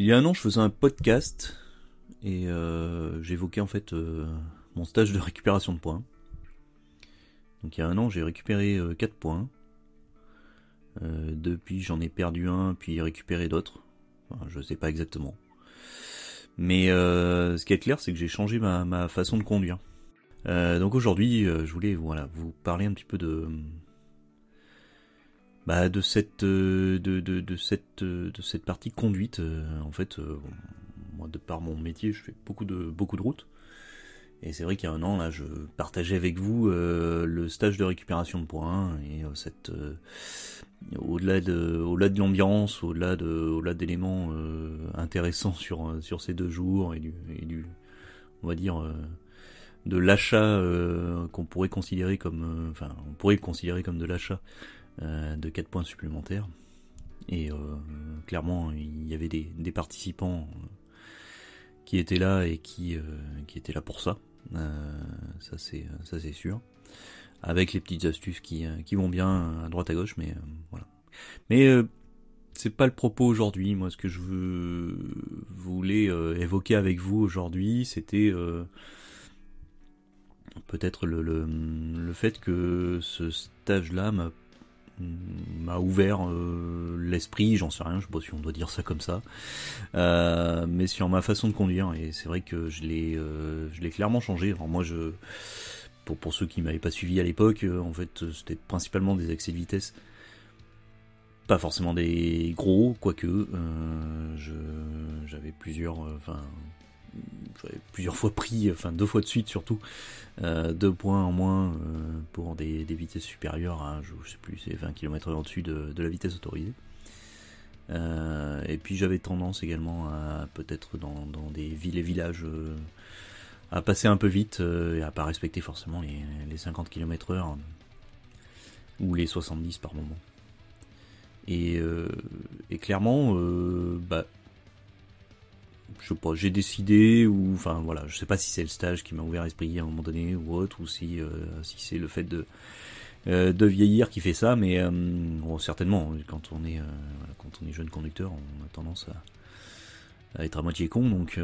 Il y a un an, je faisais un podcast et euh, j'évoquais en fait euh, mon stage de récupération de points. Donc il y a un an, j'ai récupéré 4 points. depuis, j'en ai perdu un, puis récupéré d'autres. Enfin, je sais pas exactement. Mais ce qui est clair, c'est que j'ai changé ma, façon de conduire. donc aujourd'hui, je voulais vous parler un petit peu de bah, de cette euh, de, cette euh, de cette partie conduite euh, en fait moi de par mon métier je fais beaucoup de beaucoup de routes. Et c'est vrai qu'il y a un an là je partageais avec vous le stage de récupération de points et cette au-delà de au-delà de l'ambiance au-delà de au-delà d'éléments intéressants sur sur ces deux jours et du et du on va dire de l'achat qu'on pourrait considérer comme enfin on pourrait considérer comme de l'achat de 4 points supplémentaires. Et euh, clairement, il y avait des, participants euh, qui étaient là et qui, étaient là pour ça. ça c'est sûr. Avec les petites astuces qui, vont bien à droite à gauche, mais voilà. Mais c'est pas le propos aujourd'hui. Moi, ce que je voulais évoquer avec vous aujourd'hui, c'était peut-être le, fait que ce stage-là m'a m'a ouvert euh, l'esprit, j'en sais rien, je sais pas si on doit dire ça comme ça, euh, mais sur ma façon de conduire, et c'est vrai que je l'ai, euh, clairement changé. Alors moi, je, pour, ceux qui m'avaient pas suivi à l'époque, en fait, c'était principalement des excès de vitesse, pas forcément des gros, quoique, j'avais plusieurs, enfin, j'avais plusieurs fois pris, enfin deux fois de suite surtout, euh, deux points en moins euh, pour des, vitesses supérieures à, je, sais plus, c'est 20 km en dessus de, la vitesse autorisée. Euh, et puis j'avais tendance également à peut-être dans, des villes et villages à passer un peu vite et à pas respecter forcément les, 50 km heure ou les 70 par moment. Et, et clairement, bah, je sais pas, j'ai décidé ou enfin voilà, je sais pas si c'est le stage qui m'a ouvert l'esprit à un moment donné ou autre ou si euh, si c'est le fait de euh, de vieillir qui fait ça, mais euh, certainement quand on est quand on est jeune conducteur, on a tendance à, être à moitié con donc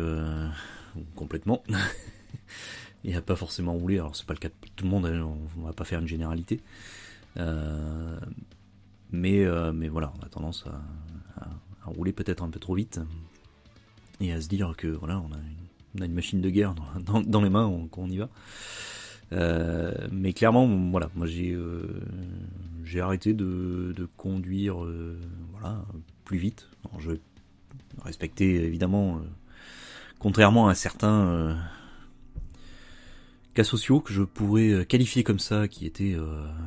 complètement et à pas forcément rouler. Alors c'est pas le cas de tout le monde, hein, on, va pas faire une généralité. mais mais voilà, on a tendance à rouler peut-être un peu trop vite à se dire que voilà, on a une, on machine de guerre dans, les mains, quand on y va. Euh, mais clairement, voilà, moi j'ai euh, j'ai arrêté de, conduire euh, voilà plus vite. Je respectais évidemment, contrairement à certains cas sociaux que je pourrais qualifier comme ça, qui étaient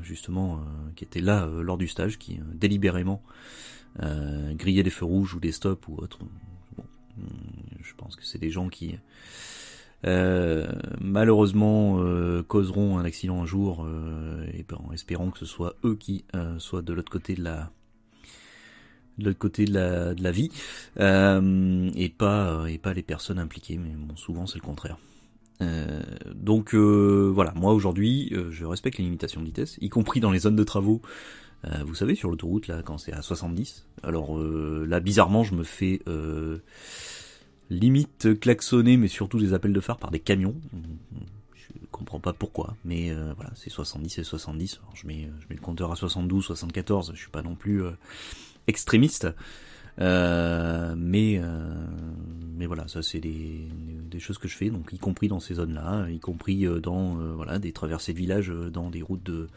justement qui étaient là lors du stage, qui délibérément grillaient des feux rouges ou des stops ou autres je pense que c'est des gens qui euh, malheureusement euh, causeront un accident un jour euh, ben, en espérant que ce soit eux qui soient de l'autre côté de la de l'autre côté de la, de la vie et pas et pas les personnes impliquées mais bon souvent c'est le contraire. Donc voilà. Moi aujourd'hui je respecte les limitations de vitesse y compris dans les zones de travaux. Vous savez sur l'autoroute là quand c'est à 70 alors là bizarrement je me fais limite klaxonner, mais surtout des appels de phare par des camions. Je comprends pas pourquoi, mais euh, voilà, c'est 70 et 70. je mets, je mets le compteur à 72, 74. Je suis pas non plus euh, extrémiste, euh, mais mais voilà, ça c'est des, des, choses que je fais, donc y compris dans ces zones-là, y compris dans voilà des traversées de villages, dans des routes de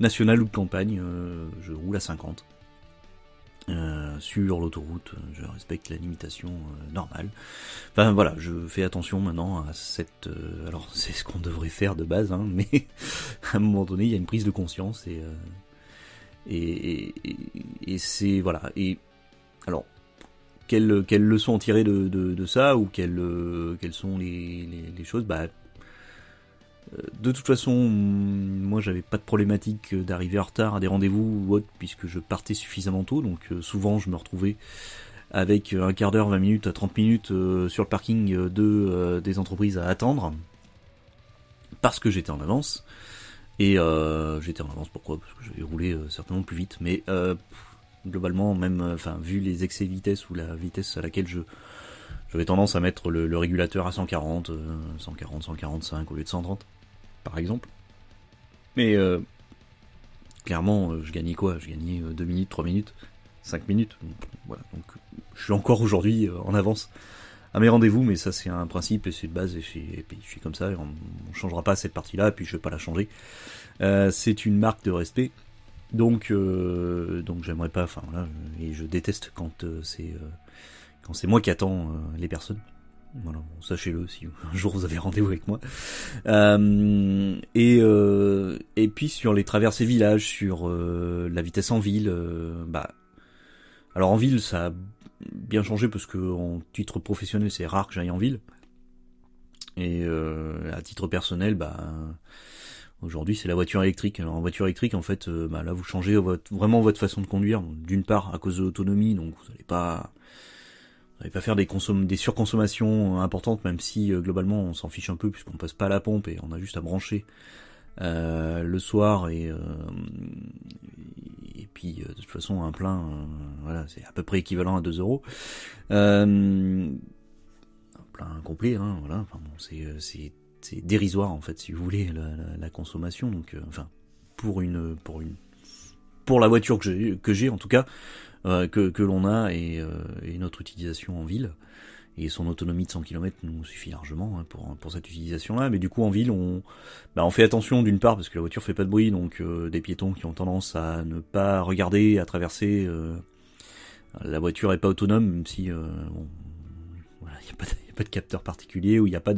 nationales ou de campagne. je roule à 50. Euh, sur l'autoroute, je respecte la limitation euh, normale. Enfin voilà, je fais attention maintenant à cette. Euh, alors c'est ce qu'on devrait faire de base, hein, mais à un moment donné, il y a une prise de conscience et et, et, c'est voilà. Et alors quelles quelles leçons tirer de, de, ça ou quelles quelles sont les, les, les choses? Bah euh, de toute façon, moi j'avais pas de problématique d'arriver en retard à des rendez-vous ou autre puisque je partais suffisamment tôt, donc euh, souvent je me retrouvais avec un quart d'heure, 20 minutes, 30 minutes euh, sur le parking de des entreprises à attendre parce que j'étais en avance. Et j'étais en avance pourquoi? Parce que j'avais roulé certainement plus vite. Mais globalement, même, enfin, vu les excès de vitesse ou la vitesse à laquelle je j'avais tendance à mettre le, régulateur à 140, 140, 145 au lieu de 130, par exemple. Mais clairement, je gagnais quoi? Je gagnais 2 minutes, 3 minutes, 5 minutes. Voilà, donc je suis encore aujourd'hui en avance à mes rendez-vous, mais ça c'est un principe et c'est de base et, puis je suis comme ça, et on, ne changera pas cette partie-là, et puis je vais pas la changer. Euh, c'est une marque de respect, donc euh, donc j'aimerais pas, enfin voilà, et je déteste quand euh, c'est euh, quand c'est moi qui attends euh, les personnes. Voilà, sachez-le si un jour vous avez rendez-vous avec moi. et et puis sur les traversées villages, sur la vitesse en ville, bah alors en ville ça bien changé parce que en titre professionnel, c'est rare que j'aille en ville. Et euh, à titre personnel, bah aujourd'hui c'est la voiture électrique. Alors en voiture électrique, en fait, euh, bah, là vous changez votre, vraiment votre façon de conduire. D'une part à cause de l'autonomie, donc vous n'allez pas n'allez pas faire des, des surconsommations importantes, même si euh, globalement on s'en fiche un peu puisqu'on passe pas à la pompe et on a juste à brancher euh, le soir et, puis euh, de toute façon un plein, euh, voilà, c'est à peu près équivalent à 2 euros. Euh, un plein complet, hein, voilà. Enfin bon, c'est dérisoire en fait, si vous voulez, la, la, consommation. Donc, enfin, pour une pour une pour la voiture que j'ai en tout cas que que l'on a et, et notre utilisation en ville et son autonomie de 100 km nous suffit largement hein, pour, pour cette utilisation-là. Mais du coup, en ville, on, bah, on fait attention d'une part parce que la voiture fait pas de bruit, donc euh, des piétons qui ont tendance à ne pas regarder, à traverser. Euh, la voiture est pas autonome, même si euh, il n'y a, pas de, capteur particulier ou il n'y a pas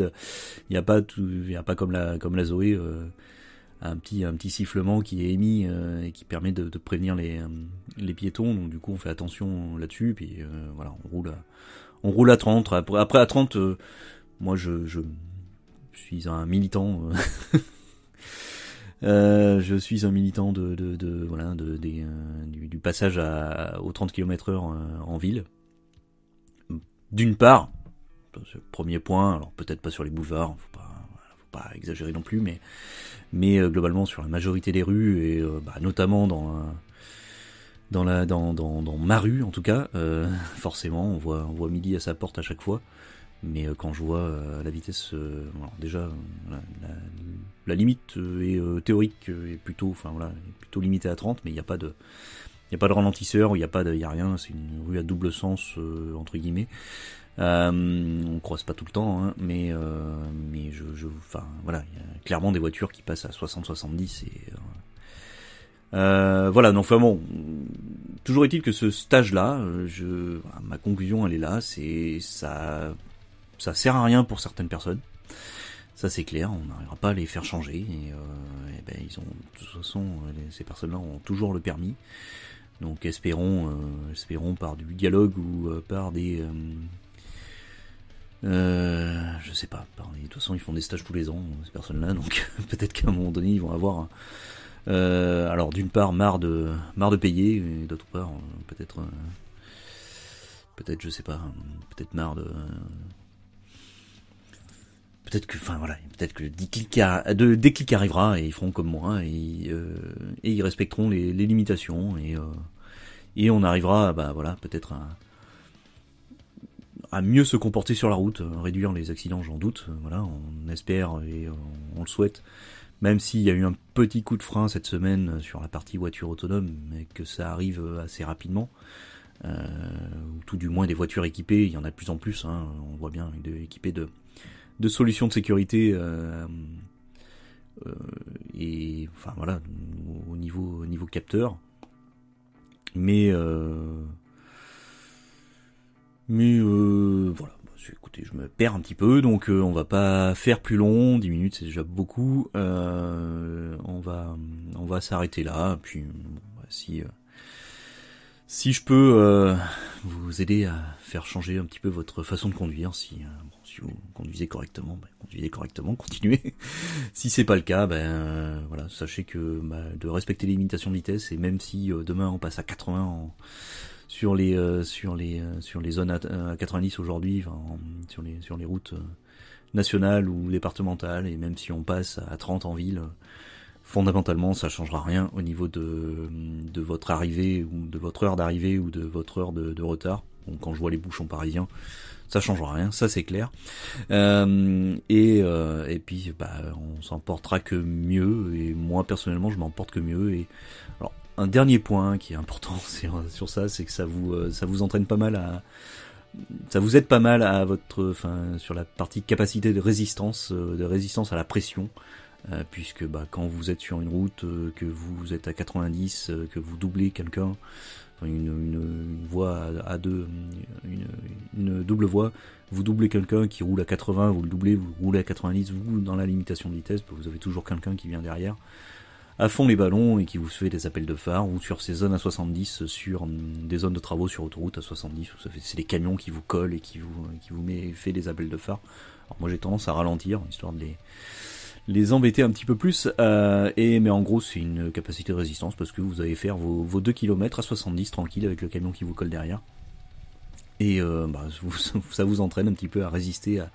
y a pas y a pas comme la comme la Zoé. Un petit un petit sifflement qui est émis et qui permet de, prévenir les les piétons donc du coup on fait attention là-dessus puis voilà on roule on roule à 30. Après, à 30, euh, moi je, je, suis un militant. Euh, euh, je suis un militant de, de, voilà de, du, passage à, aux 30 km heure en ville. D'une part, premier point, alors peut-être pas sur les boulevards, faut pas, pas exagérer non plus, mais mais globalement sur la majorité des rues et bah, notamment dans dans la dans, dans, dans ma rue en tout cas euh, forcément on voit on voit midi à sa porte à chaque fois. Mais euh, quand je vois euh, la vitesse déjà la, limite est théorique est plutôt enfin voilà plutôt limitée à 30 mais il n'y a pas de il y a pas de ralentisseur il n'y a pas de y a rien c'est une rue à double sens entre guillemets on croise pas tout le temps hein, mais mais je je enfin voilà il y a clairement des voitures qui passent à 60 70 et euh, voilà, donc enfin bon, toujours est-il que ce stage-là, euh, je, ma conclusion elle est là, c'est ça, ça sert à rien pour certaines personnes. Ça c'est clair, on n'arrivera pas à les faire changer. Et, euh, et ben, ils ont, de toute façon, ces personnes-là ont toujours le permis. Donc espérons, euh, espérons par du dialogue ou euh, par des, euh, je sais pas. De toute façon, ils font des stages tous les ans ces personnes-là, donc peut-être qu'à un moment donné, ils vont avoir euh, alors d'une part marre de marre de payer, et d'autre part euh, peut-être euh, peut-être je sais pas, peut-être marre de peut-être que enfin voilà, peut-être que le déclic, de déclic arrivera et ils feront comme moi et, et ils respecteront les, limitations et et on arrivera bah voilà peut-être à, à mieux se comporter sur la route, réduire les accidents, j'en doute. Voilà, on espère et on le souhaite même s'il y a eu un petit coup de frein cette semaine sur la partie voiture autonome, mais que ça arrive assez rapidement, euh, ou tout du moins des voitures équipées, il y en a de plus en plus, hein, on voit bien, équipées de, de solutions de sécurité, euh, euh, et enfin voilà, au niveau, au niveau capteur. Mais, mais voilà, écoutez, je me perds un petit peu, donc euh, on va pas faire plus long, 10 minutes c'est déjà beaucoup. Euh, on va on va s'arrêter là, puis bah, si euh, si je peux vous aider à faire changer un petit peu votre façon de conduire, si si vous conduisez correctement, ben, conduisez correctement, continuez. si c'est pas le cas, ben voilà, sachez que bah, de respecter les limitations de vitesse et même si demain on passe à 80 en sur les euh, sur les euh, sur les zones à, 90 aujourd'hui, sur les sur les routes euh, nationales ou départementales, et même si on passe à 30 en ville, fondamentalement, ça changera rien au niveau de, de votre arrivée ou de votre heure d'arrivée ou de votre heure de, retard. Donc, quand je vois les bouchons parisiens, ça changera rien, ça c'est clair. Euh, et, euh, et puis, bah, on s'en portera que mieux. Et moi personnellement, je m'en porte que mieux. Et alors, un dernier point qui est important sur, ça, c'est que ça vous, euh, ça vous entraîne pas mal à ça vous aide pas mal à votre, enfin, sur la partie capacité de résistance, de résistance à la pression. Euh, puisque bah, quand vous êtes sur une route, euh, que vous êtes à 90, euh, que vous doublez quelqu'un, une, une, voie à, deux, une, une, double voie, vous doublez quelqu'un qui roule à 80, vous le doublez, vous roulez à 90, vous dans la limitation de vitesse, vous avez toujours quelqu'un qui vient derrière à fond les ballons et qui vous fait des appels de phare ou sur ces zones à 70 sur des zones de travaux sur autoroute à 70 c'est les camions qui vous collent et qui vous qui vous met fait des appels de phare. Alors moi j'ai tendance à ralentir histoire de les les embêter un petit peu plus. Euh, et mais en gros, c'est une capacité de résistance parce que vous allez faire vos, vos 2 km à 70 tranquille avec le camion qui vous colle derrière. Et euh, bah, ça vous entraîne un petit peu à résister à,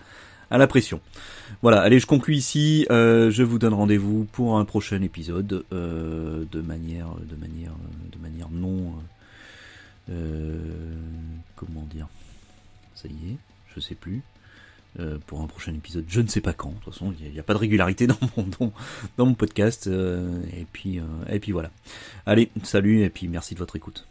à la pression. Voilà, allez, je conclue ici. Euh, je vous donne rendez-vous pour un prochain épisode euh, de manière, de manière, de manière non, euh, comment dire. Ça y est, je sais plus. Euh, pour un prochain épisode. Je ne sais pas quand. De toute façon, il n'y a, pas de régularité dans mon dans, dans mon podcast. Euh, et puis euh, et puis voilà. Allez, salut et puis merci de votre écoute.